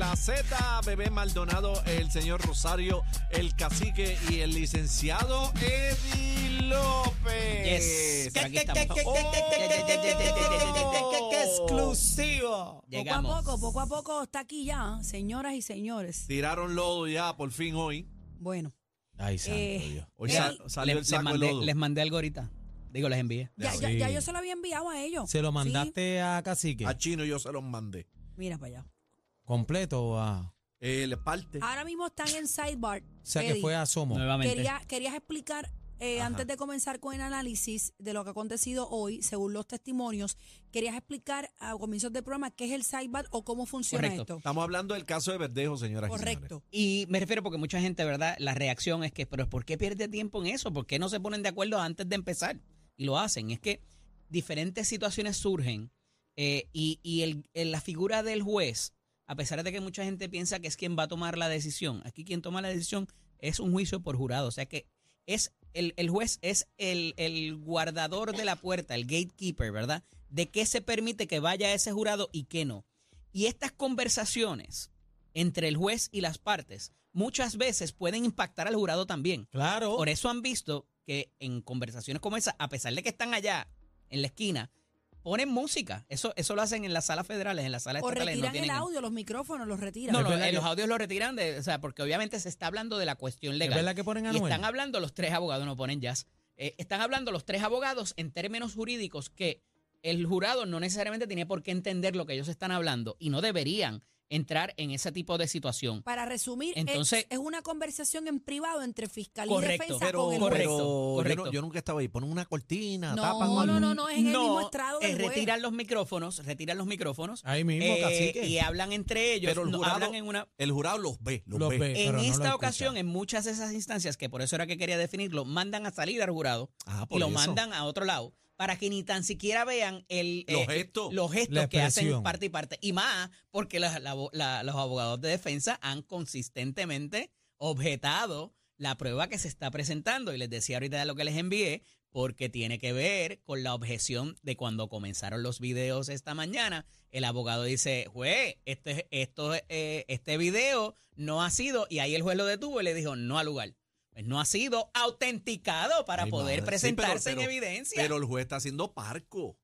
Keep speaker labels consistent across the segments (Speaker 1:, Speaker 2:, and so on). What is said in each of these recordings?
Speaker 1: la Z, Bebé Maldonado, el señor Rosario, el cacique y el licenciado Eddie López.
Speaker 2: Yes.
Speaker 3: Exclusivo!
Speaker 4: Poco a poco, poco a poco está aquí ya, señoras y señores.
Speaker 1: Tiraron lodo ya, por fin hoy.
Speaker 4: Bueno.
Speaker 3: Ay, santo Dios.
Speaker 1: Hoy salió
Speaker 2: les,
Speaker 1: el saco
Speaker 2: les mandé, de algo ahorita. Digo, les envié.
Speaker 4: Ya,
Speaker 1: ya,
Speaker 4: yo se lo había enviado a ellos.
Speaker 3: ¿Se lo mandaste a Cacique?
Speaker 1: A Chino yo se los mandé.
Speaker 4: Mira para allá.
Speaker 3: ¿Completo o a...?
Speaker 1: Eh, parte.
Speaker 4: Ahora mismo están en Sidebar.
Speaker 3: O sea, que
Speaker 4: Eddie.
Speaker 3: fue a Somo.
Speaker 2: Nuevamente.
Speaker 4: Quería, querías explicar, eh,
Speaker 1: Ajá.
Speaker 4: antes de comenzar con el análisis de lo que ha acontecido hoy, según los testimonios, querías explicar a comienzos del programa qué es el Sidebar o cómo funciona
Speaker 2: Correcto.
Speaker 4: esto.
Speaker 1: Estamos hablando del caso de Verdejo, señoras y señores.
Speaker 4: Correcto.
Speaker 2: Y me refiero porque mucha gente, ¿verdad? La reacción es que, pero ¿por qué pierde tiempo en eso? ¿Por qué no se ponen de acuerdo antes de empezar? Y lo hacen. Es que diferentes situaciones surgen eh, y, y el- el- la figura del juez, a pesar de que mucha gente piensa que es quien va a tomar la decisión, aquí quien toma la decisión es un juicio por jurado. O sea que es el, el juez es el, el guardador de la puerta, el gatekeeper, ¿verdad? De qué se permite que vaya ese jurado y qué no. Y estas conversaciones entre el juez y las partes muchas veces pueden impactar al jurado también.
Speaker 3: Claro.
Speaker 2: Por eso han visto que en conversaciones como esa, a pesar de que están allá en la esquina, ponen música. Eso, eso lo hacen en las salas federales, en las salas
Speaker 4: O
Speaker 2: estatales. no
Speaker 4: retiran el
Speaker 2: tienen-
Speaker 4: audio, los micrófonos, los retiran.
Speaker 2: No,
Speaker 3: Es
Speaker 2: no, eh,
Speaker 3: que-
Speaker 2: los audios los retiran, de, o sea, porque obviamente se está hablando de la cuestión
Speaker 3: ¿Es
Speaker 2: legal.
Speaker 3: verdad que ponen a
Speaker 2: Y están hablando los tres abogados, no ponen jazz. Eh, están hablando los tres abogados en términos jurídicos que el jurado no necesariamente tiene por qué entender lo que ellos están hablando y no deberían entrar en ese tipo de situación.
Speaker 4: Para resumir, es-
Speaker 2: Entonces-
Speaker 4: es, una conversación en privado entre fiscalía y
Speaker 2: Correcto.
Speaker 4: defensa
Speaker 1: Pero,
Speaker 4: con el
Speaker 2: correcto,
Speaker 4: juez.
Speaker 1: pero
Speaker 2: correcto.
Speaker 1: Yo, no- yo nunca estaba ahí. Ponen una cortina,
Speaker 4: No,
Speaker 1: tapan
Speaker 4: no,
Speaker 1: algo.
Speaker 4: no, no, es en el mismo estrado del
Speaker 2: eh,
Speaker 4: juez.
Speaker 2: retiran los micrófonos, retiran los micrófonos
Speaker 3: Ahí mismo,
Speaker 2: eh,
Speaker 3: cacique.
Speaker 2: y hablan entre ellos,
Speaker 1: Pero el
Speaker 2: no,
Speaker 1: jurado-
Speaker 2: hablan en una
Speaker 1: El jurado los ve, los,
Speaker 3: Los
Speaker 1: ve.
Speaker 3: ve.
Speaker 2: en
Speaker 3: no
Speaker 2: esta
Speaker 3: escucha.
Speaker 2: ocasión, en muchas de esas instancias, que por eso era que quería definirlo, mandan a salir al jurado
Speaker 1: Ah,
Speaker 2: y lo
Speaker 1: eso.
Speaker 2: mandan a otro lado para que ni tan siquiera vean el,
Speaker 1: Los
Speaker 2: eh,
Speaker 1: gestos.
Speaker 2: los gestos que hacen parte y parte. Y más porque la- la- la- los abogados de defensa han consistentemente objetado la prueba que se está presentando. Y les decía ahorita lo que les envié, porque tiene que ver con la objeción de cuando comenzaron los videos esta mañana. El abogado dice, juez, este, esto, eh, este video no ha sido, y ahí el juez lo detuvo y le dijo, no al lugar. Pues no ha sido autenticado para
Speaker 1: Ay,
Speaker 2: poder
Speaker 1: madre. Sí, pero-
Speaker 2: presentarse
Speaker 1: pero-
Speaker 2: en evidencia.
Speaker 1: Pero el juez está haciendo parco.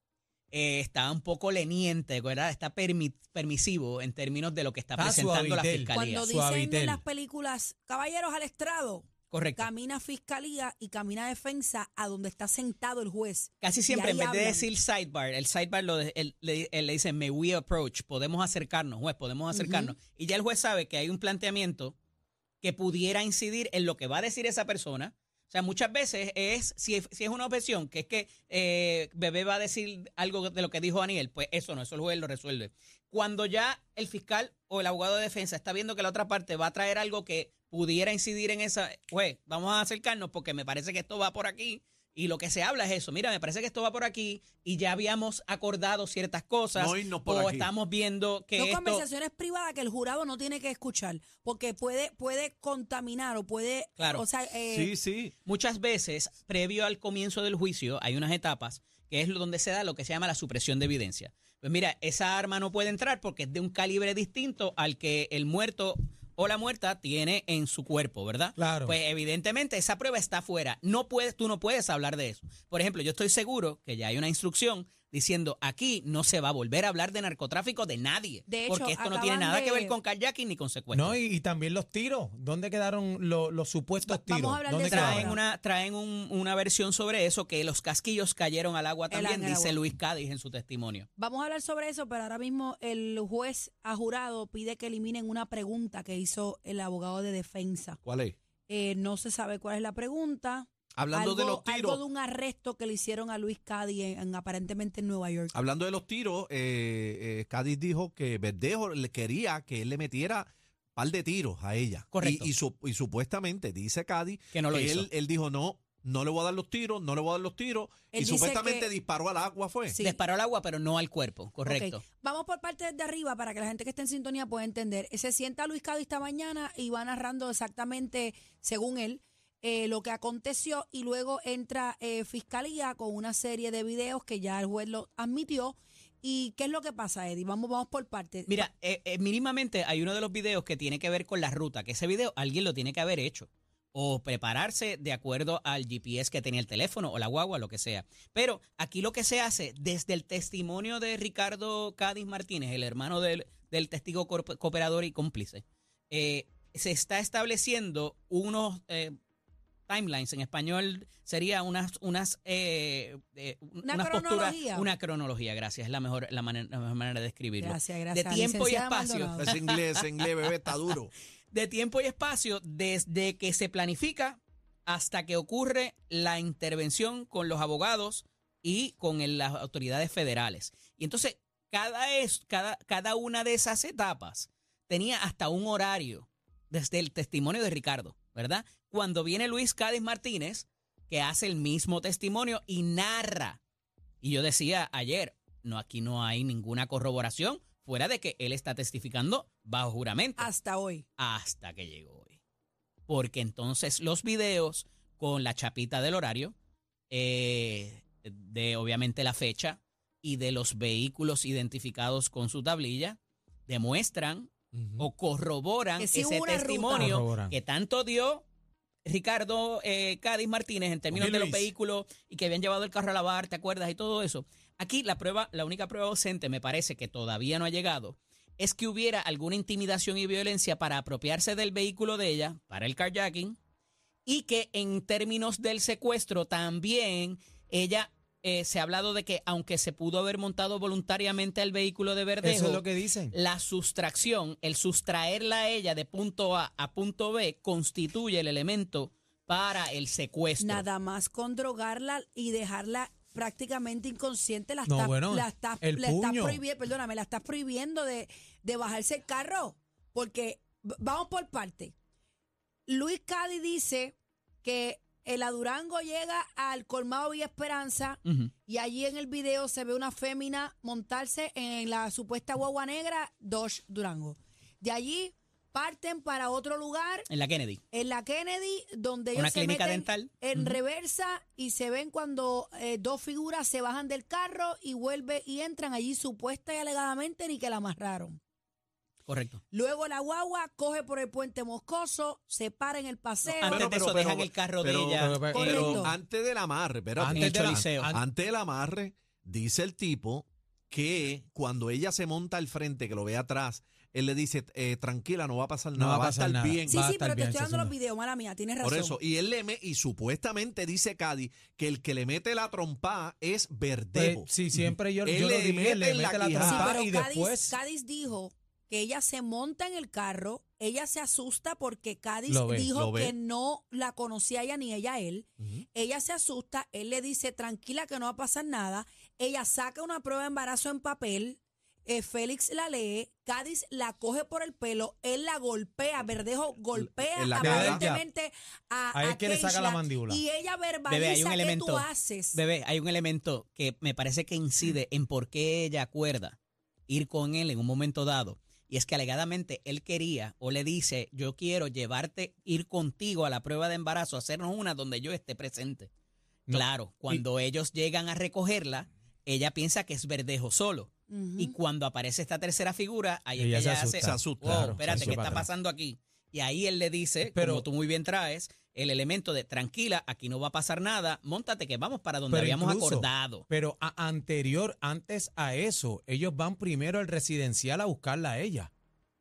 Speaker 2: Eh, está un poco leniente, ¿verdad? Está permi- permisivo en términos de lo que está
Speaker 3: Ah,
Speaker 2: presentando la fiscalía.
Speaker 4: Cuando dicen
Speaker 3: Suavitel.
Speaker 4: en las películas, caballeros al estrado,
Speaker 2: Correcto.
Speaker 4: camina fiscalía y camina defensa a donde está sentado el juez.
Speaker 2: Casi siempre, en vez de decir sidebar, el sidebar lo de- él- le, él le dice, may we approach, podemos acercarnos, juez, podemos acercarnos. Y ya el juez sabe que hay un planteamiento que pudiera incidir en lo que va a decir esa persona. O sea, muchas veces es, si, es una objeción, que es que eh, Bebé va a decir algo de lo que dijo Daniel, pues eso no, eso el juez lo resuelve. Cuando ya el fiscal o el abogado de defensa está viendo que la otra parte va a traer algo que pudiera incidir en esa, juez, vamos a acercarnos porque me parece que esto va por aquí. Y lo que se habla es eso. Mira, me parece que esto va por aquí y ya habíamos acordado ciertas cosas.
Speaker 1: No irnos por
Speaker 2: o
Speaker 1: aquí.
Speaker 2: estamos viendo que
Speaker 4: Son
Speaker 2: esto...
Speaker 4: conversaciones privadas que el jurado no tiene que escuchar, porque puede, puede contaminar o puede,
Speaker 2: Claro.
Speaker 4: o sea, eh,
Speaker 1: Sí, sí.
Speaker 2: Muchas veces, previo al comienzo del juicio, hay unas etapas que es donde se da lo que se llama la supresión de evidencia. Pues mira, esa arma no puede entrar porque es de un calibre distinto al que el muerto o la muerta tiene en su cuerpo, ¿verdad?
Speaker 3: Claro.
Speaker 2: Pues evidentemente esa prueba está fuera. No puedes, tú no puedes hablar de eso. Por ejemplo, yo estoy seguro que ya hay una instrucción diciendo aquí no se va a volver a hablar de narcotráfico de nadie.
Speaker 4: De hecho,
Speaker 2: porque esto no tiene nada que
Speaker 4: de-
Speaker 2: ver con kayaking ni con secuestro.
Speaker 3: No, y, y también los tiros. ¿Dónde quedaron lo- los supuestos
Speaker 4: Va- vamos
Speaker 3: tiros?
Speaker 4: a hablar de
Speaker 3: ¿Dónde
Speaker 4: eso
Speaker 3: quedaron?
Speaker 2: Traen una, traen un- una versión sobre eso, que los casquillos cayeron al agua también, dice
Speaker 4: agua.
Speaker 2: Luis Cádiz en su testimonio.
Speaker 4: Vamos a hablar sobre eso, pero ahora mismo el juez ha jurado pide que eliminen una pregunta que hizo el abogado de defensa.
Speaker 1: ¿Cuál es?
Speaker 4: Eh, no se sabe cuál es la pregunta.
Speaker 1: Hablando de los tiros.
Speaker 4: Algo de un arresto que le hicieron a Luis Cádiz en, en- aparentemente en Nueva York.
Speaker 1: Hablando de los tiros, eh, eh, Cádiz dijo que Verdejo le quería que él le metiera un par de tiros a ella.
Speaker 2: Correcto.
Speaker 1: Y, y su- y supuestamente, dice Cádiz,
Speaker 2: Que no lo hizo.
Speaker 1: Él, él dijo, no, no le voy a dar los tiros, no le voy a dar los tiros.
Speaker 4: Él
Speaker 1: y supuestamente
Speaker 4: que-
Speaker 1: disparó al agua, fue.
Speaker 4: Sí.
Speaker 2: Disparó al agua, pero no al cuerpo, correcto.
Speaker 4: Vamos por parte de arriba para que la gente que esté en sintonía pueda entender. Se sienta Luis Cádiz esta mañana y va narrando exactamente, según él, eh, lo que aconteció y luego entra eh, Fiscalía con una serie de videos que ya el juez lo admitió ¿Y qué es lo que pasa, Eddie? Vamos, vamos por partes.
Speaker 2: Mira, eh, mínimamente hay uno de los videos que tiene que ver con la ruta, que ese video alguien lo tiene que haber hecho o prepararse de acuerdo al GPS que tenía el teléfono o la guagua, lo que sea. Pero aquí lo que se hace desde el testimonio de Ricardo Cádiz Martínez, el hermano del, del testigo cooperador y cómplice, se está estableciendo unos timelines, en español sería unas, unas, eh, eh,
Speaker 4: Una
Speaker 2: unas posturas,
Speaker 4: cronología.
Speaker 2: una cronología, gracias, es la mejor, la manera, la mejor manera de describirlo.
Speaker 4: Gracias, gracias.
Speaker 2: De tiempo y espacio.
Speaker 4: Maldonado.
Speaker 1: Ese inglés, ese inglés, bebé, está duro.
Speaker 2: de tiempo y espacio desde que se planifica hasta que ocurre la intervención con los abogados y con el- las autoridades federales. Y entonces, cada, es, cada, cada una de esas etapas tenía hasta un horario desde el testimonio de Ricardo, ¿verdad? Cuando viene Luis Cádiz Martínez, que hace el mismo testimonio y narra. Y yo decía ayer, no, aquí no hay ninguna corroboración fuera de que él está testificando bajo juramento
Speaker 4: Hasta hoy.
Speaker 2: hasta que llegó hoy. Porque entonces los videos con la chapita del horario, eh, de obviamente la fecha y de los vehículos identificados con su tablilla, demuestran o corroboran
Speaker 4: Que sí
Speaker 2: ese testimonio que tanto dio Ricardo eh, Cádiz Martínez en términos de los vehículos y que habían llevado el carro a lavar, ¿te acuerdas? Y todo eso. Aquí la prueba, la única prueba ausente, me parece que todavía no ha llegado, es que hubiera alguna intimidación y violencia para apropiarse del vehículo de ella, para el carjacking, y que en términos del secuestro también ella eh, se ha hablado de que aunque se pudo haber montado voluntariamente al vehículo de Verdejo,
Speaker 5: Eso es lo que dicen.
Speaker 2: la sustracción, el sustraerla a ella de punto A a punto B, constituye el elemento para el secuestro.
Speaker 4: Nada más con drogarla y dejarla prácticamente inconsciente, la
Speaker 5: No,
Speaker 4: estás
Speaker 5: bueno,
Speaker 4: la estás-
Speaker 5: el
Speaker 4: la estás
Speaker 5: puño.
Speaker 4: prohibiendo, perdóname, la estás prohibiendo de, de bajarse el carro. Porque, vamos por parte. Luis Cadi dice que el Adurango llega al colmado Villa Esperanza y allí en el video se ve una fémina montarse en la supuesta guagua negra Dodge Durango. De allí parten para otro lugar
Speaker 2: En la Kennedy.
Speaker 4: en la Kennedy, donde ellos
Speaker 2: Una
Speaker 4: se
Speaker 2: clínica
Speaker 4: meten
Speaker 2: dental.
Speaker 4: en reversa y se ven cuando eh, dos figuras se bajan del carro y vuelve y entran allí supuesta y alegadamente ni que la amarraron.
Speaker 2: Correcto.
Speaker 4: Luego la guagua coge por el puente moscoso, se para en el paseo.
Speaker 2: Antes de eso dejan el carro de
Speaker 1: pero-
Speaker 2: ella.
Speaker 5: pero- pero-
Speaker 1: Pero
Speaker 4: Correcto.
Speaker 1: antes del amarre, espérate.
Speaker 5: Antes
Speaker 2: en el
Speaker 5: de la-
Speaker 1: Antes del amarre, dice el tipo que cuando ella se monta al frente, que lo ve atrás, él le dice, eh, tranquila, no va a pasar
Speaker 5: No
Speaker 1: nada,
Speaker 5: va a
Speaker 1: va a
Speaker 5: pasar
Speaker 1: estar
Speaker 5: nada.
Speaker 1: bien.
Speaker 4: sí,
Speaker 5: va a
Speaker 4: sí,
Speaker 5: estar
Speaker 4: pero te estoy dando los videos, mala mía, tienes razón.
Speaker 1: Por eso, y él le me- y supuestamente dice Cádiz que el que le mete la trompa es Verdejo.
Speaker 5: Pues, sí, siempre yo,
Speaker 1: Él
Speaker 5: yo lo
Speaker 1: le
Speaker 5: dije,
Speaker 1: mete
Speaker 5: le
Speaker 1: la
Speaker 5: mete la.
Speaker 4: Sí,
Speaker 5: trompa
Speaker 4: pero
Speaker 5: y
Speaker 4: Cádiz,
Speaker 5: después
Speaker 4: Cádiz dijo que ella se monta en el carro, ella se asusta porque Cádiz
Speaker 5: Lo ve,
Speaker 4: dijo
Speaker 1: lo ve.
Speaker 4: que no la conocía ella ni ella a él. Ella se asusta, él le dice tranquila que no va a pasar nada. Ella saca una prueba de embarazo en papel. eh, Félix la lee, Cádiz la coge por el pelo, él la golpea, Verdejo golpea
Speaker 1: la cara.
Speaker 4: aparentemente a,
Speaker 5: A él
Speaker 4: a
Speaker 5: que le saca la mandíbula.
Speaker 4: Y ella verbaliza
Speaker 2: Bebé, hay un
Speaker 4: qué
Speaker 2: elemento.
Speaker 4: tú haces.
Speaker 2: Bebé, hay un elemento que me parece que incide en por qué ella acuerda ir con él en un momento dado. Y es que alegadamente él quería o le dice, yo quiero llevarte, ir contigo a la prueba de embarazo, hacernos una donde yo esté presente.
Speaker 5: No.
Speaker 2: Claro, cuando ellos llegan a recogerla, ella piensa que es Verdejo solo. Y cuando aparece esta tercera figura, ahí
Speaker 5: Ella
Speaker 2: es
Speaker 5: se
Speaker 2: que ella
Speaker 5: asusta.
Speaker 2: hace,
Speaker 1: Se asusta,
Speaker 2: "Wow,
Speaker 5: claro,
Speaker 2: espérate,
Speaker 5: se
Speaker 2: ¿qué está pasando aquí? Y ahí él le dice,
Speaker 5: Pero-
Speaker 2: como tú muy bien traes, el elemento de tranquila, aquí no va a pasar nada, montate que vamos para donde habíamos
Speaker 5: incluso-
Speaker 2: acordado.
Speaker 5: Pero a- anterior, antes a eso, ellos van primero al residencial a buscarla a ella.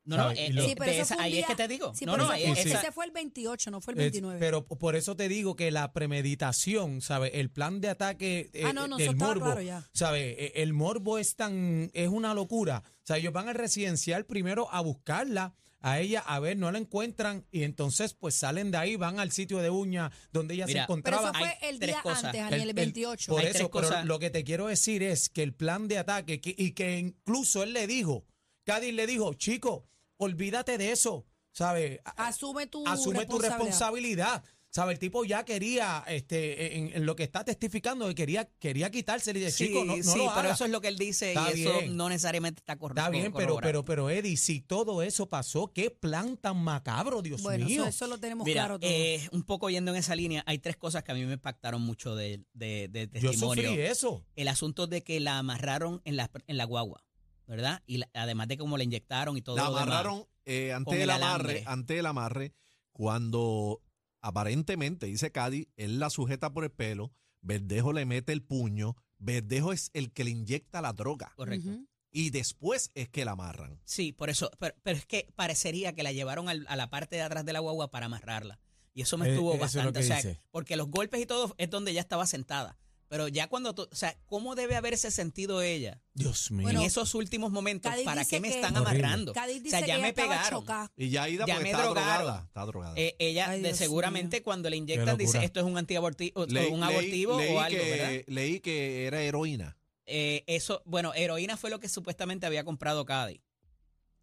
Speaker 2: No, no, eh, eh,
Speaker 4: Sí,
Speaker 2: de esa- ahí
Speaker 4: día-
Speaker 2: es que te digo.
Speaker 4: Sí,
Speaker 2: no, no,
Speaker 4: ese, fue,
Speaker 2: eh,
Speaker 5: sí.
Speaker 2: esa-
Speaker 4: ese fue el 28, no fue el
Speaker 5: Es-
Speaker 4: 29.
Speaker 5: pero por eso te digo que la premeditación, ¿sabes? El plan de ataque eh,
Speaker 4: Ah, no, no,
Speaker 5: del morbo,
Speaker 4: claro ya.
Speaker 5: ¿sabes? Eh, El morbo es tan, es una locura. O sea, ellos van al residencial primero a buscarla a ella, a ver, no la encuentran y entonces pues salen de ahí, van al sitio de uña donde ella
Speaker 2: Mira,
Speaker 5: se
Speaker 4: Pero
Speaker 5: encontraba.
Speaker 4: eso fue el día
Speaker 2: cosas.
Speaker 4: antes, Aniel, el, 28.
Speaker 5: Por
Speaker 2: Hay
Speaker 5: eso, pero lo que te quiero decir es que el plan de ataque, que- y que incluso él le dijo, Cádiz le dijo, chico, olvídate de eso, ¿sabes?
Speaker 4: Asume tu
Speaker 5: Asume tu
Speaker 4: responsabilidad.
Speaker 5: ¿Sabe? El tipo ya quería, este, en, en lo que está testificando, quería, quería quitárselo y de
Speaker 2: Sí,
Speaker 5: chico, no, no
Speaker 2: sí,
Speaker 5: lo
Speaker 2: pero
Speaker 5: haga".
Speaker 2: eso es lo que él dice
Speaker 5: Está
Speaker 2: y eso no necesariamente está correcto.
Speaker 5: Está bien, pero, pero, pero Eddie, si todo eso pasó, qué plan tan macabro, Dios
Speaker 4: bueno,
Speaker 5: mío.
Speaker 4: eso, eso lo tenemos
Speaker 2: Mira,
Speaker 4: claro todo.
Speaker 2: eh, un poco yendo en esa línea, hay tres cosas que a mí me impactaron mucho de, de, de
Speaker 5: Yo
Speaker 2: testimonio.
Speaker 5: sufrí eso.
Speaker 2: El asunto de que la amarraron en la, en la guagua, ¿verdad? Y la- además de cómo la inyectaron y todo
Speaker 1: La
Speaker 2: lo demás.
Speaker 1: amarraron eh,
Speaker 2: Con
Speaker 1: ante
Speaker 2: el
Speaker 1: el amarre, ante el amarre, cuando aparentemente, dice Cádiz, él la sujeta por el pelo, Verdejo le mete el puño, Verdejo es el que le inyecta la droga
Speaker 2: Correcto.
Speaker 1: Y después es que la amarran.
Speaker 2: Sí, por eso, pero, pero es que parecería que la llevaron al- a la parte de atrás de la guagua para amarrarla. Y eso me
Speaker 5: Eh,
Speaker 2: estuvo
Speaker 5: es
Speaker 2: bastante,
Speaker 5: que
Speaker 2: o sea,
Speaker 5: dice.
Speaker 2: porque los golpes y todo es donde ella estaba sentada. Pero ya cuando, tú- o sea, ¿cómo debe haberse sentido ella
Speaker 5: Dios mío.
Speaker 4: Bueno,
Speaker 2: en esos últimos momentos?
Speaker 4: Cádiz
Speaker 2: ¿Para qué me
Speaker 4: que-
Speaker 2: están
Speaker 5: Horrible.
Speaker 2: amarrando?
Speaker 4: Cádiz
Speaker 2: o sea,
Speaker 4: que
Speaker 2: ya
Speaker 4: ella
Speaker 2: me
Speaker 4: estaba
Speaker 2: pegaron.
Speaker 4: chocada.
Speaker 1: Y ya Ida
Speaker 2: Ya
Speaker 1: porque
Speaker 2: me
Speaker 1: está
Speaker 2: drogaron.
Speaker 1: drogada. Está drogada.
Speaker 2: Eh, ella
Speaker 4: Ay,
Speaker 2: de
Speaker 4: Dios
Speaker 2: seguramente
Speaker 4: mío.
Speaker 2: cuando le inyectan dice
Speaker 5: locura.
Speaker 2: esto es un antiabortivo,
Speaker 1: Leí-
Speaker 2: un abortivo
Speaker 1: leí
Speaker 2: o algo,
Speaker 1: que,
Speaker 2: ¿verdad?
Speaker 1: Leí que era heroína.
Speaker 2: Eh, eso, bueno, heroína fue lo que supuestamente había comprado Cádiz.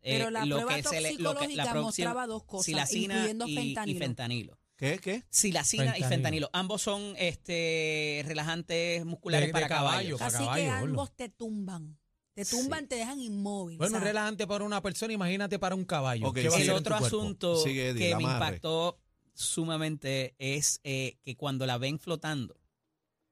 Speaker 2: Eh,
Speaker 4: Pero la
Speaker 2: lo
Speaker 4: prueba
Speaker 2: que se le- lo que-
Speaker 4: toxicológica
Speaker 2: la
Speaker 4: mostraba dos cosas,
Speaker 2: silacina
Speaker 4: incluyendo
Speaker 2: y, y
Speaker 4: fentanilo.
Speaker 2: fentanilo.
Speaker 1: ¿Qué? ¿Qué?
Speaker 2: Silacina y
Speaker 5: Fentanilo.
Speaker 2: Ambos son este relajantes musculares
Speaker 5: De- de
Speaker 2: para
Speaker 5: caballo,
Speaker 2: caballos.
Speaker 4: Así que
Speaker 5: gordo.
Speaker 4: ambos te tumban. Te tumban,
Speaker 2: Sí.
Speaker 4: te dejan inmóvil.
Speaker 5: Bueno, un
Speaker 4: ¿sabes?
Speaker 5: relajante para una persona, imagínate para un caballo.
Speaker 1: Ok,
Speaker 5: ¿Qué va a
Speaker 1: sí.
Speaker 2: El
Speaker 5: hacer en tu
Speaker 2: otro
Speaker 5: cuerpo?
Speaker 2: asunto
Speaker 1: Sigue, Eddie,
Speaker 2: que me
Speaker 1: amarre.
Speaker 2: impactó sumamente es eh, que cuando la ven flotando,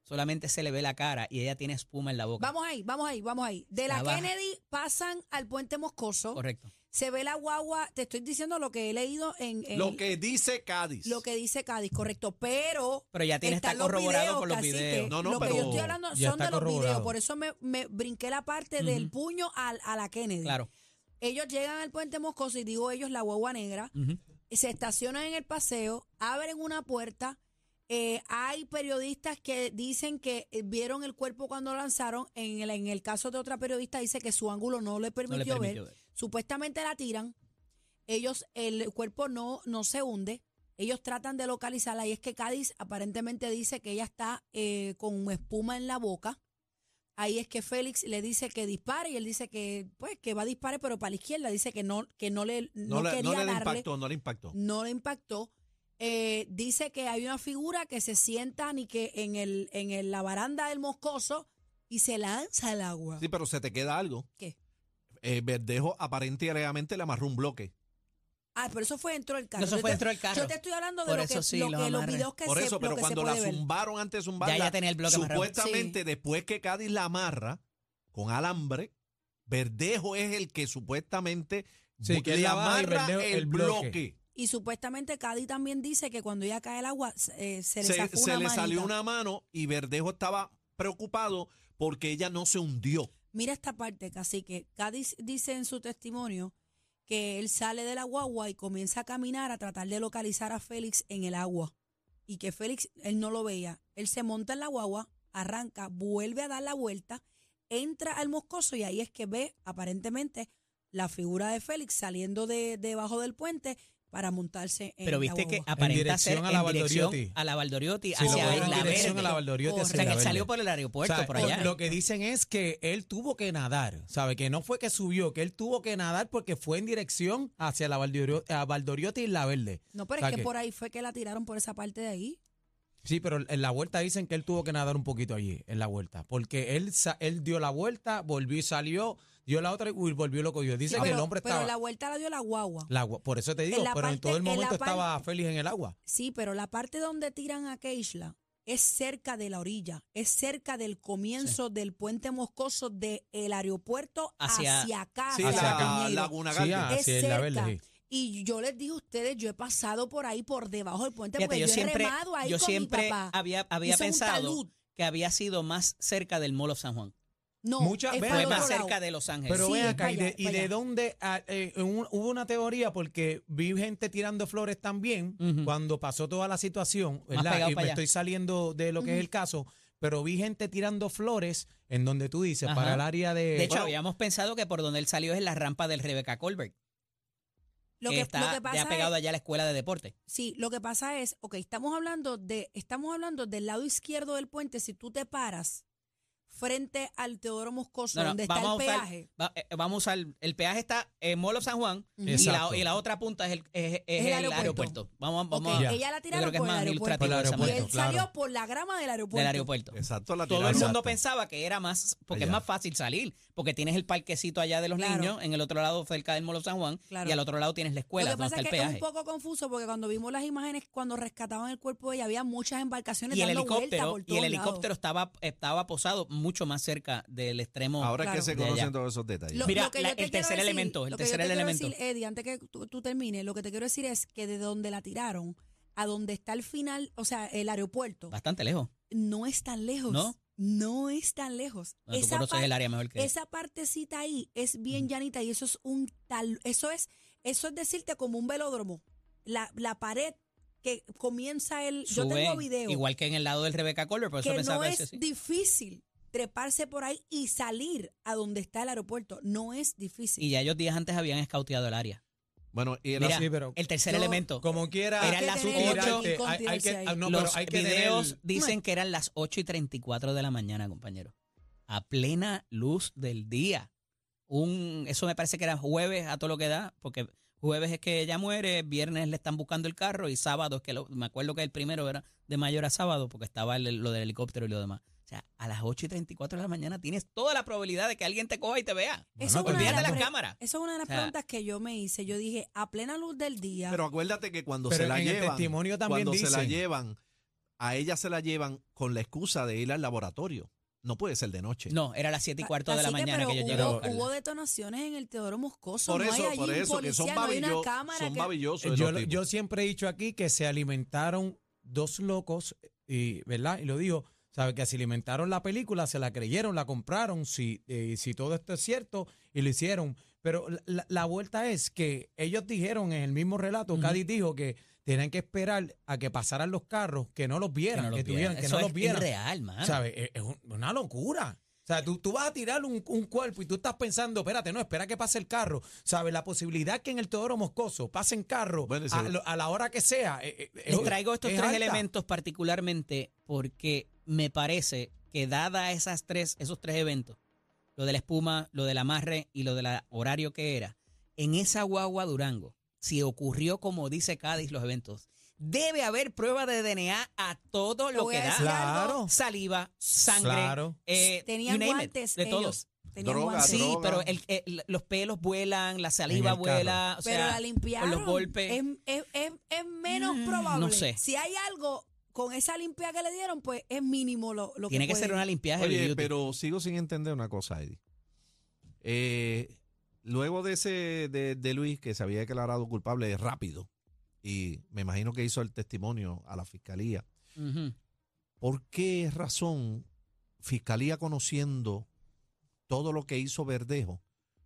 Speaker 2: solamente se le ve la cara y ella tiene espuma en la boca.
Speaker 4: Vamos ahí, vamos ahí, vamos ahí. De la Kennedy pasan al puente Moscoso.
Speaker 2: Correcto.
Speaker 4: Se ve la guagua. Te estoy diciendo lo que he leído en, en
Speaker 1: Lo que dice Cádiz.
Speaker 4: lo que dice Cádiz, correcto. Pero.
Speaker 2: Pero ya tiene está
Speaker 4: los
Speaker 2: corroborado
Speaker 4: videos,
Speaker 2: por los videos.
Speaker 1: No, no,
Speaker 4: lo que
Speaker 1: pero
Speaker 4: yo estoy hablando son de los videos. Por eso me, me brinqué la parte del puño al- a, la Kennedy.
Speaker 2: Claro.
Speaker 4: Ellos llegan al puente Moscoso y digo ellos, la guagua negra. Se estacionan en el paseo, abren una puerta. eh, hay periodistas que dicen que eh, vieron el cuerpo cuando lo lanzaron. En el, en el caso de otra periodista dice que su ángulo no le
Speaker 2: No le
Speaker 4: permitió,
Speaker 2: permitió
Speaker 4: ver.
Speaker 2: ver.
Speaker 4: Supuestamente la tiran. Ellos, el cuerpo no, no se hunde. Ellos tratan de localizarla y es que Cádiz aparentemente dice que ella está eh, con espuma en la boca. Ahí es que Félix le dice que dispare y él dice que pues que va a disparar pero para la izquierda dice que no que no le no,
Speaker 1: no, le,
Speaker 4: quería
Speaker 1: no le
Speaker 4: darle
Speaker 1: impactó, no le impactó.
Speaker 4: no le impactó. Eh, dice que hay una figura que se sienta ni que en el en el- la baranda del moscoso y se lanza al agua.
Speaker 1: Sí, pero se te queda algo.
Speaker 4: ¿Qué?
Speaker 1: Eh, Verdejo aparente y alegadamente le amarró un bloque.
Speaker 4: Ah, pero eso fue dentro del carro.
Speaker 2: No, eso
Speaker 4: Yo
Speaker 2: fue
Speaker 4: te-
Speaker 2: dentro del carro.
Speaker 4: Yo te estoy hablando de lo que,
Speaker 2: sí,
Speaker 4: lo
Speaker 2: lo
Speaker 4: que los videos que
Speaker 1: Por eso, pero cuando la
Speaker 4: ver.
Speaker 1: zumbaron antes de zumbarla,
Speaker 2: Ya ella tenía el bloque
Speaker 1: supuestamente después que Cádiz la amarra con alambre, Verdejo es el que supuestamente
Speaker 5: Sí, que
Speaker 1: le amarra el,
Speaker 5: el bloque.
Speaker 1: bloque.
Speaker 4: Y supuestamente Cádiz también dice que cuando ella cae al agua eh, se le
Speaker 1: Se,
Speaker 4: zafó
Speaker 1: se
Speaker 4: una
Speaker 1: le salió una mano y Verdejo estaba preocupado porque ella no se hundió.
Speaker 4: Mira esta parte, que Cádiz dice en su testimonio que él sale de la guagua y comienza a caminar a tratar de localizar a Félix en el agua. Y que Félix, él no lo veía. Él se monta en la guagua, arranca, vuelve a dar la vuelta, entra al moscoso y ahí es que ve aparentemente la figura de Félix saliendo de debajo del puente para montarse en
Speaker 2: Pero
Speaker 4: la
Speaker 2: viste que aparenta ser
Speaker 5: dirección a la
Speaker 2: en dirección
Speaker 5: Valdoriotti.
Speaker 2: a la Valdoriotti,
Speaker 5: Sí, lo
Speaker 2: hacia
Speaker 5: en
Speaker 2: Isla
Speaker 5: dirección
Speaker 2: Verde.
Speaker 5: a la Valdoriotti hacia
Speaker 2: O sea, que él salió por el aeropuerto,
Speaker 5: O sea,
Speaker 2: por allá.
Speaker 5: Lo que dicen es que él tuvo que nadar, ¿sabe? Que no fue que subió, que él tuvo que nadar porque fue en dirección hacia la Valdorio- a Valdoriotti y La Verde.
Speaker 4: No, pero
Speaker 5: O sea
Speaker 4: es que
Speaker 5: que-
Speaker 4: por ahí fue que la tiraron por esa parte de ahí.
Speaker 5: Sí, pero en la vuelta dicen que él tuvo que nadar un poquito allí, en la vuelta. Porque él, sa- él dio la vuelta, volvió y salió, dio la otra y volvió y lo cogió. Dice
Speaker 4: Sí,
Speaker 5: que
Speaker 4: pero,
Speaker 5: el hombre
Speaker 4: pero
Speaker 5: estaba...
Speaker 4: la vuelta la dio la guagua.
Speaker 5: la agua. por eso te digo,
Speaker 4: En la
Speaker 5: pero en todo el
Speaker 4: en la
Speaker 5: momento
Speaker 4: parte-
Speaker 5: estaba feliz en el agua.
Speaker 4: Sí, pero la parte donde tiran a Keishla es cerca de la orilla, es cerca del comienzo del puente moscoso del aeropuerto hacia,
Speaker 2: Hacia-
Speaker 4: acá,
Speaker 1: Sí,
Speaker 4: hacia
Speaker 1: la
Speaker 4: Piñeiro.
Speaker 1: Laguna
Speaker 5: Sí,
Speaker 1: Garden.
Speaker 5: ah,
Speaker 4: Es.
Speaker 5: Verde, sí.
Speaker 4: Y yo les dije a ustedes, yo he pasado por ahí, por debajo del puente,
Speaker 2: Fíjate,
Speaker 4: porque
Speaker 2: yo
Speaker 4: yo,
Speaker 2: siempre,
Speaker 4: he remado ahí
Speaker 2: yo
Speaker 4: con
Speaker 2: siempre
Speaker 4: mi papá.
Speaker 2: había, había pensado que había sido más cerca del Mall of San Juan.
Speaker 4: No,
Speaker 5: Muchas
Speaker 4: es
Speaker 5: veces-
Speaker 2: más
Speaker 4: lado.
Speaker 2: cerca de Los Ángeles.
Speaker 5: Pero
Speaker 4: Sí,
Speaker 5: ven acá, ¿y de, y de dónde? ah, eh, un- hubo una teoría porque vi gente tirando flores también cuando pasó toda la situación, ¿verdad? Y me
Speaker 2: allá.
Speaker 5: estoy saliendo de lo que es el caso, pero vi gente tirando flores en donde tú dices,
Speaker 2: Ajá.
Speaker 5: para el área de...
Speaker 2: de hecho,
Speaker 5: Bueno,
Speaker 2: habíamos pensado que por donde él salió es en la rampa del Rebecca Colbert,
Speaker 4: Lo
Speaker 2: que,
Speaker 4: que,
Speaker 2: está
Speaker 4: lo que pasa
Speaker 2: ya pegado
Speaker 4: es,
Speaker 2: allá a la escuela de deporte.
Speaker 4: Sí, lo que pasa es, ok, estamos hablando de, estamos hablando del lado izquierdo del puente, si tú te paras frente al Teodoro Moscoso,
Speaker 2: No, no,
Speaker 4: donde está el
Speaker 2: vamos, a usar,
Speaker 4: peaje.
Speaker 2: va- eh, vamos a usar, el peaje está en Molo San Juan y la, y la otra punta es el, es, es
Speaker 4: Es el
Speaker 2: el
Speaker 4: aeropuerto.
Speaker 2: aeropuerto. Vamos, vamos a-
Speaker 5: Ya.
Speaker 4: ella la tiraron
Speaker 2: que es
Speaker 4: por el aeropuerto.
Speaker 5: el
Speaker 2: de esa
Speaker 4: Y
Speaker 5: aeropuerto,
Speaker 2: manera.
Speaker 4: él
Speaker 5: claro.
Speaker 4: salió por la grama del aeropuerto.
Speaker 2: del aeropuerto.
Speaker 1: Exacto, la
Speaker 2: Todo el mundo
Speaker 1: Exacto.
Speaker 2: pensaba que era más, porque es
Speaker 1: Allá.
Speaker 2: más fácil salir, porque tienes el parquecito allá de los
Speaker 4: Claro.
Speaker 2: niños, en el otro lado cerca del Molo San Juan,
Speaker 4: Claro.
Speaker 2: y al otro lado tienes la escuela,
Speaker 4: Lo que
Speaker 2: donde
Speaker 4: pasa
Speaker 2: está
Speaker 4: es
Speaker 2: el
Speaker 4: que es un
Speaker 2: peaje.
Speaker 4: poco confuso porque cuando vimos las imágenes, cuando rescataban el cuerpo de ella, había muchas embarcaciones
Speaker 2: Y el
Speaker 4: dando vueltas
Speaker 2: helicóptero,
Speaker 4: por
Speaker 2: y el helicóptero estaba, estaba posado mucho más cerca del extremo.
Speaker 1: Ahora es
Speaker 4: Claro.
Speaker 1: que se conocen todos esos detalles.
Speaker 4: Lo-
Speaker 2: Mira,
Speaker 4: lo que
Speaker 2: la-
Speaker 4: yo te
Speaker 2: el tercer
Speaker 4: decir-
Speaker 2: elemento, el
Speaker 4: lo que yo
Speaker 2: tercer elemento.
Speaker 4: decir, Eddie, antes que tú, tú termines, lo que te quiero decir es que de donde la tiraron a donde está el final, o sea, el aeropuerto,
Speaker 2: Bastante lejos.
Speaker 4: no es tan lejos.
Speaker 2: ¿No?
Speaker 4: No es tan lejos. Esa,
Speaker 2: el área mejor que
Speaker 4: esa partecita ahí es bien llanita y eso es un tal, eso es, eso es decirte como un velódromo. La, la pared que comienza el, yo tengo video
Speaker 2: igual que en el lado del Rebecca Color, por eso
Speaker 4: que
Speaker 2: pensaba
Speaker 4: no
Speaker 2: que
Speaker 4: es difícil treparse por ahí y salir a donde está el aeropuerto. No es difícil.
Speaker 2: Y ya ellos días antes habían escauteado el área.
Speaker 1: Bueno, y el
Speaker 2: Mira,
Speaker 5: Sí, pero
Speaker 2: el tercer
Speaker 4: yo-
Speaker 2: elemento.
Speaker 5: como quiera,
Speaker 2: Eran las
Speaker 4: tener
Speaker 2: ocho.
Speaker 4: mucha
Speaker 5: hay, hay que, no,
Speaker 2: los
Speaker 5: hay que
Speaker 2: videos
Speaker 5: tener-
Speaker 2: dicen que eran las 8 y 34 de la mañana, compañero. A plena luz del día. Un, eso me parece que era jueves a todo lo que da, porque jueves es que ella muere, viernes le están buscando el carro y sábado es que lo- me acuerdo que el primero era de mayo era sábado porque estaba el- lo del helicóptero y lo demás. O sea, a las 8 y 34 de la mañana tienes toda la probabilidad de que alguien te coja y te vea.
Speaker 4: Eso es
Speaker 5: pues
Speaker 4: una de
Speaker 2: Olvídate
Speaker 4: las
Speaker 2: cámaras.
Speaker 4: Eso es una de las
Speaker 2: O sea,
Speaker 4: preguntas que yo me hice. Yo dije, a plena luz del día.
Speaker 1: Pero acuérdate que cuando
Speaker 5: Pero
Speaker 1: se la
Speaker 5: en el
Speaker 1: llevan,
Speaker 5: testimonio también
Speaker 1: cuando se la llevan, a ella se la llevan con la excusa de ir al laboratorio. No puede ser de noche.
Speaker 2: No, era las 7 y cuarto de la
Speaker 4: que,
Speaker 2: mañana que yo
Speaker 4: hubo,
Speaker 2: llegué
Speaker 4: hubo detonaciones en el Teodoro Moscoso.
Speaker 1: por
Speaker 4: no
Speaker 1: eso,
Speaker 4: hay allí
Speaker 1: por
Speaker 4: un
Speaker 1: eso, que son,
Speaker 4: policía, no hay una
Speaker 1: babillo-
Speaker 4: cámara
Speaker 1: son
Speaker 4: que-
Speaker 1: babillosos.
Speaker 5: yo siempre he dicho aquí que se alimentaron dos locos, y, ¿verdad? Y lo digo, ¿sabe? Que se alimentaron la película, se la creyeron, la compraron, si, eh, si todo esto es cierto, y lo hicieron. Pero la, la- vuelta es que ellos dijeron en el mismo relato,
Speaker 2: Ujú.
Speaker 5: Cádiz dijo que tenían que esperar a que pasaran los carros, que no los vieran, que,
Speaker 2: los
Speaker 5: tuvieran,
Speaker 2: vieran.
Speaker 5: que
Speaker 2: Eso
Speaker 5: no los
Speaker 2: es
Speaker 5: vieran.
Speaker 2: irreal, mano.
Speaker 5: ¿Sabes? Es, es un- una locura. O sea, tú, tú vas a tirar un, un cuerpo y tú estás pensando, espérate, no, espera que pase el carro. ¿Sabes? La posibilidad que en el Teodoro Moscoso pasen carro
Speaker 1: Bueno,
Speaker 5: a, la hora que sea. eh, eh,
Speaker 2: Les
Speaker 5: es-
Speaker 2: traigo estos
Speaker 5: es
Speaker 2: tres
Speaker 5: alta.
Speaker 2: elementos particularmente porque me parece que dada esas tres, esos tres eventos, lo de la espuma, lo del amarre y lo del horario que era, en esa guagua Durango, si ocurrió como dice Cádiz los eventos, debe haber prueba de DNA a todo lo que da.
Speaker 5: Claro.
Speaker 2: Saliva, sangre,
Speaker 5: Claro.
Speaker 2: eh,
Speaker 4: Tenían
Speaker 2: it,
Speaker 4: guantes
Speaker 2: de
Speaker 4: ellos.
Speaker 1: Droga,
Speaker 4: guantes.
Speaker 2: Sí,
Speaker 1: droga.
Speaker 2: pero el- el- los pelos vuelan, la saliva vuela, o
Speaker 4: Pero
Speaker 2: sea,
Speaker 4: la limpiaron.
Speaker 2: con los golpes.
Speaker 4: Es, es- es- es menos
Speaker 2: Mm,
Speaker 4: probable.
Speaker 2: no sé.
Speaker 4: Si hay algo con esa limpia que le dieron, pues es mínimo lo, lo
Speaker 2: tiene que ser una limpieza
Speaker 1: Oye, pero sigo sin entender una cosa, Eddie. Eh, luego de ese de, de Luis que se había declarado culpable rápido y me imagino que hizo el testimonio a la fiscalía. ¿Por qué razón fiscalía conociendo todo lo que hizo Verdejo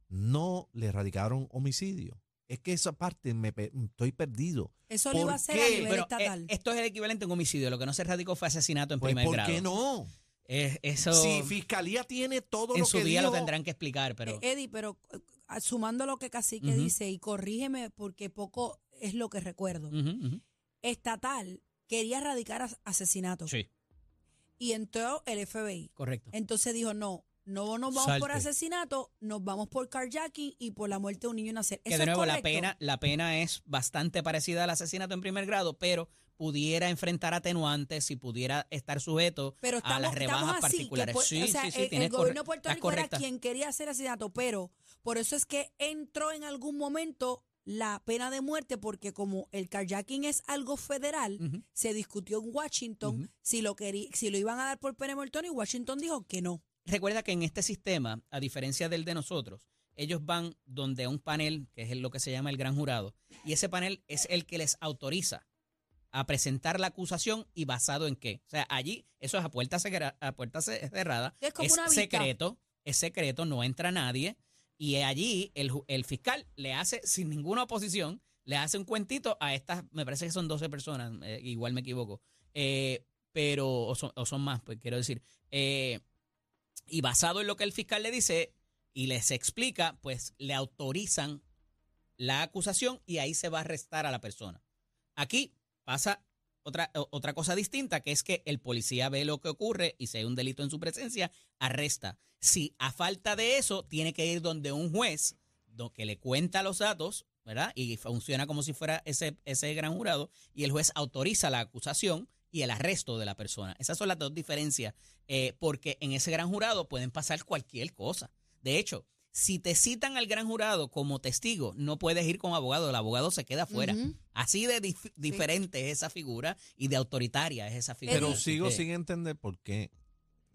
Speaker 1: no le erradicaron homicidio? Es que esa parte me pe- estoy perdido.
Speaker 4: Eso lo iba a
Speaker 1: ¿Por
Speaker 4: hacer
Speaker 1: qué?
Speaker 4: a nivel
Speaker 2: Pero,
Speaker 4: estatal.
Speaker 2: eh, esto es el equivalente a un homicidio. Lo que no se radicó fue asesinato en
Speaker 1: Pues,
Speaker 2: primer
Speaker 1: ¿Por
Speaker 2: grado.
Speaker 1: qué no?
Speaker 2: Es- eso
Speaker 1: Si fiscalía tiene todo
Speaker 2: en
Speaker 1: lo
Speaker 2: su
Speaker 1: que
Speaker 2: día
Speaker 1: dijo,
Speaker 2: lo tendrán que explicar, pero
Speaker 4: Eh, Eddie, pero eh, sumando lo que Cacique
Speaker 2: Ujú.
Speaker 4: dice, y corrígeme porque poco es lo que recuerdo.
Speaker 2: Ujú, ujú.
Speaker 4: Estatal quería erradicar as- asesinato
Speaker 2: sí,
Speaker 4: y entró el FBI.
Speaker 2: correcto.
Speaker 4: Entonces dijo, no, no nos vamos por asesinato, nos vamos por carjacking y por la muerte de un niño nacer.
Speaker 2: Que
Speaker 4: ¿Eso
Speaker 2: de
Speaker 4: es
Speaker 2: nuevo la pena, la pena es bastante parecida al asesinato en primer grado, pero pudiera enfrentar atenuantes y pudiera estar sujeto
Speaker 4: pero
Speaker 2: a las rebajas
Speaker 4: así,
Speaker 2: particulares. sí,
Speaker 4: o sea,
Speaker 2: sí, sí,
Speaker 4: el, gobierno de Puerto Rico era quien quería hacer asesinato, pero por eso es que entró en algún momento la pena de muerte, porque como el carjacking es algo federal, se discutió en Washington si lo querí- si lo iban a dar por pena de muerte y Washington dijo que no.
Speaker 2: Recuerda que en este sistema, a diferencia del de nosotros, ellos van donde un panel, que es lo que se llama el gran jurado, y ese panel es el que les autoriza a presentar la acusación y basado en qué. O sea, allí eso es a puerta, cerra- a puerta ce- cerrada,
Speaker 4: Es como
Speaker 2: es
Speaker 4: una
Speaker 2: secreto, es secreto, no entra nadie, y allí el fiscal le hace, sin ninguna oposición, le hace un cuentito a estas, me parece que son 12 personas, eh, igual me equivoco, eh, pero, o son, o son más, pues quiero decir, eh, y basado en lo que el fiscal le dice y les explica, pues le autorizan la acusación y ahí se va a arrestar a la persona. Aquí pasa otra, otra cosa distinta, que es que el policía ve lo que ocurre y si hay un delito en su presencia, arresta. Si a falta de eso, tiene que ir donde un juez que le cuenta los datos, ¿verdad? Y funciona como si fuera ese, ese gran jurado, y el juez autoriza la acusación y el arresto de la persona. Esas son las dos diferencias, eh, porque en ese gran jurado pueden pasar cualquier cosa. De hecho, si te citan al gran jurado como testigo, no puedes ir con abogado, el abogado se queda fuera. Así de dif- diferente es esa figura y de autoritaria es esa figura.
Speaker 1: Pero sigo
Speaker 2: Eh,
Speaker 1: sin entender por qué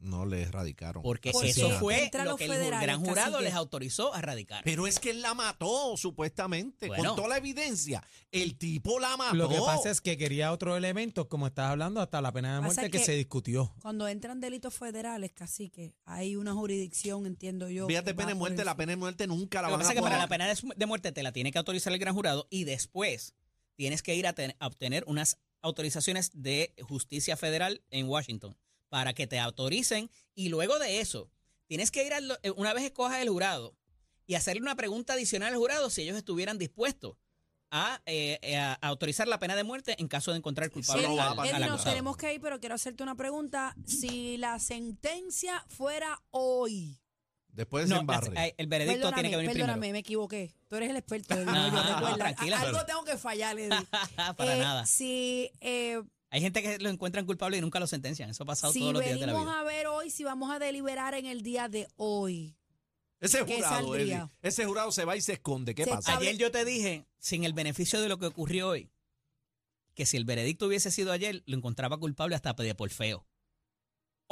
Speaker 1: no le erradicaron.
Speaker 2: Porque eso fue
Speaker 4: entran
Speaker 2: lo
Speaker 4: los
Speaker 2: que el gran jurado les autorizó a radicar.
Speaker 1: Pero es que él la mató, supuestamente,
Speaker 2: Bueno.
Speaker 1: con toda la evidencia. El tipo la mató.
Speaker 5: Lo que pasa es que quería otro elemento, como estás hablando, hasta la pena de muerte que,
Speaker 4: que-
Speaker 5: se discutió.
Speaker 4: Cuando entran delitos federales, cacique, hay una jurisdicción, entiendo yo.
Speaker 1: Fíjate,
Speaker 4: que
Speaker 1: pena de muerte, la pena de muerte nunca la
Speaker 2: Lo que
Speaker 1: van
Speaker 2: pasa
Speaker 1: a
Speaker 2: es que para la pena de, muerte te la tiene que autorizar el gran jurado y después tienes que ir a, ten- a obtener unas autorizaciones de justicia federal en Washington para que te autoricen y luego de eso tienes que ir al- eh, una vez escojas el jurado y hacerle una pregunta adicional al jurado si ellos estuvieran dispuestos a, eh, eh, a autorizar la pena de muerte en caso de encontrar culpable
Speaker 1: no va a
Speaker 2: al
Speaker 4: Eddie, nos tenemos que ir, pero quiero hacerte una pregunta. Si la sentencia fuera hoy.
Speaker 1: Después
Speaker 2: No,
Speaker 1: desembarre.
Speaker 2: la- eh, el veredicto
Speaker 4: Perdóname,
Speaker 2: tiene que venir
Speaker 4: perdóname, me equivoqué. Tú eres el experto. Eddie, no, yo,
Speaker 2: Ajá,
Speaker 4: recuerda.
Speaker 2: tranquila.
Speaker 4: Algo tengo que fallar, Eddie.
Speaker 2: primero. para
Speaker 4: Eh,
Speaker 2: nada.
Speaker 4: Si, eh,
Speaker 2: Hay gente que lo encuentran culpable y nunca lo sentencian. Eso ha pasado
Speaker 4: si
Speaker 2: todos los días de la
Speaker 4: venimos
Speaker 2: vida.
Speaker 4: a ver hoy, si vamos a deliberar en el día de hoy.
Speaker 1: ese
Speaker 4: ¿qué
Speaker 1: jurado? Eddie, ese jurado se va y se esconde. ¿Qué
Speaker 4: Se
Speaker 1: pasa?
Speaker 2: Ayer yo te dije, sin el beneficio de lo que ocurrió hoy, que si el veredicto hubiese sido ayer, lo encontraba culpable hasta de por feo.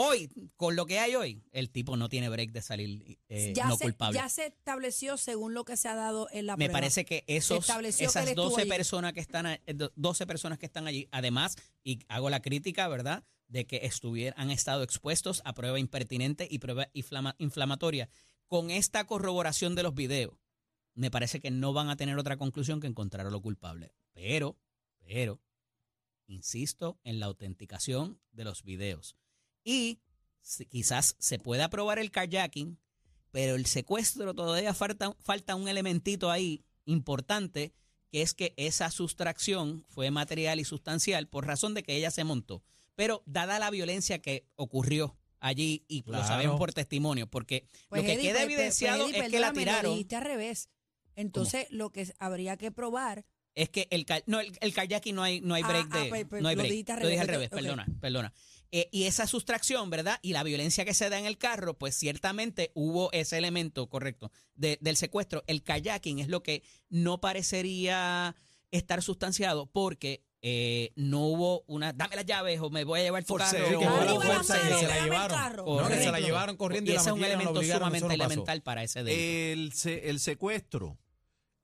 Speaker 2: Hoy, con lo que hay hoy, el tipo no tiene break de salir eh,
Speaker 4: ya,
Speaker 2: no
Speaker 4: se,
Speaker 2: culpable.
Speaker 4: ya se estableció según lo que se ha dado en la
Speaker 2: Me
Speaker 4: prueba.
Speaker 2: parece que esos,
Speaker 4: que
Speaker 2: esas
Speaker 4: estuvo
Speaker 2: 12
Speaker 4: allí.
Speaker 2: personas que están a- eh, do- 12 personas que están allí, además, y hago la crítica, ¿verdad?, de que estuvieran, han estado expuestos a prueba impertinente y prueba inflama- inflamatoria. Con esta corroboración de los videos, me parece que no van a tener otra conclusión que encontrar a lo culpable. Pero, pero, insisto en la autenticación de los videos. Y si- quizás se pueda probar el kayaking, pero el secuestro todavía falta, falta un elementito ahí importante, que es que esa sustracción fue material y sustancial por razón de que ella se montó. Pero dada la violencia que ocurrió allí, y
Speaker 5: Claro.
Speaker 2: lo sabemos por testimonio, porque
Speaker 4: Pues,
Speaker 2: lo que
Speaker 4: Eddie,
Speaker 2: queda
Speaker 4: pues, pues,
Speaker 2: evidenciado
Speaker 4: Eddie,
Speaker 2: es que la
Speaker 4: Lo
Speaker 2: tiraron.
Speaker 4: dijiste al revés. Entonces, lo que habría que probar
Speaker 2: Es que el, no, el, el kayaking no hay, no hay
Speaker 4: Ah,
Speaker 2: break
Speaker 4: ah,
Speaker 2: de.
Speaker 4: pues, pues,
Speaker 2: no hay
Speaker 4: lo
Speaker 2: break.
Speaker 4: dijiste al
Speaker 2: Lo dije al
Speaker 4: revés,
Speaker 2: revés, perdona, perdona. Eh, y esa sustracción, ¿verdad? Y la violencia que se da en el carro, pues ciertamente hubo ese elemento correcto de- del secuestro. El kayaking es lo que no parecería estar sustanciado porque eh, no hubo una. Dame las llaves o me voy a llevar tu carro.
Speaker 1: Sí, que
Speaker 2: o-
Speaker 1: hubo
Speaker 4: Arriba
Speaker 1: una
Speaker 4: las
Speaker 1: fuerza
Speaker 4: manos,
Speaker 1: que se
Speaker 5: la llevaron. No, que se la llevaron corriendo y
Speaker 2: y
Speaker 5: la
Speaker 2: ese es un elemento
Speaker 5: no
Speaker 2: sumamente elemental para ese delito.
Speaker 1: El, se- el secuestro.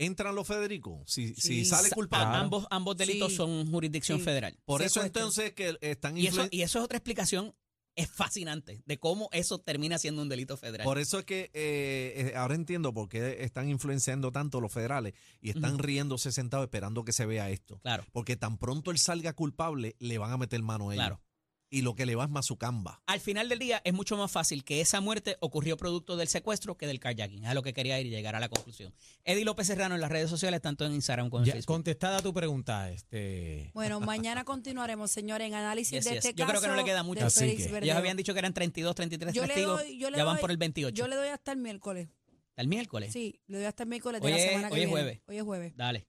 Speaker 1: ¿Entran los Federico? Si, si sale
Speaker 2: Sa-
Speaker 1: culpable.
Speaker 5: Claro.
Speaker 2: Ambos, ambos delitos
Speaker 4: Sí.
Speaker 2: son jurisdicción
Speaker 4: Sí.
Speaker 2: federal.
Speaker 1: Por eso
Speaker 4: Secuestro.
Speaker 1: entonces que están
Speaker 2: Y eso,
Speaker 1: influen-
Speaker 2: y eso es otra explicación es fascinante de cómo eso termina siendo un delito federal.
Speaker 1: Por eso es que eh, eh, ahora entiendo por qué están influenciando tanto los federales y están
Speaker 2: Ujú.
Speaker 1: riéndose sentados esperando que se vea esto.
Speaker 2: Claro,
Speaker 1: Porque tan pronto él salga culpable, le van a meter mano a ellos.
Speaker 2: claro.
Speaker 1: Y lo que le va es más su camba.
Speaker 2: Al final del día es mucho más fácil que esa muerte ocurrió producto del secuestro que del kayaking. Es a lo que quería ir y llegar a la conclusión. Eddie López Serrano en las redes sociales, tanto en Instagram como en
Speaker 5: Ya,
Speaker 2: Facebook.
Speaker 5: contestada tu pregunta, este.
Speaker 4: Bueno, mañana continuaremos, señores, en análisis
Speaker 2: Yes,
Speaker 4: de
Speaker 2: yes.
Speaker 4: este
Speaker 2: Yo
Speaker 4: caso.
Speaker 2: creo que no le queda mucho.
Speaker 5: Así que-.
Speaker 2: Ellos habían dicho que eran 32, 33
Speaker 4: Yo le
Speaker 2: testigos.
Speaker 4: doy- yo le
Speaker 2: ya van
Speaker 4: doy-
Speaker 2: por el 28.
Speaker 4: Yo le doy hasta el miércoles.
Speaker 2: El miércoles.
Speaker 4: Sí, le doy hasta el miércoles
Speaker 2: Hoy
Speaker 4: de la
Speaker 2: es-
Speaker 4: semana que
Speaker 2: hoy es
Speaker 4: viene.
Speaker 2: jueves.
Speaker 4: Hoy es jueves.
Speaker 2: Dale.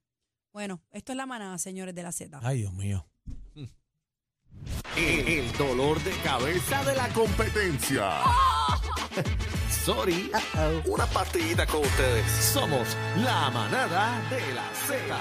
Speaker 4: Bueno, esto es la manada, señores de la Z.
Speaker 5: Ay, Dios mío.
Speaker 6: El, el dolor de cabeza de la competencia. Sorry. Una partidita con ustedes. Somos la manada de la Z.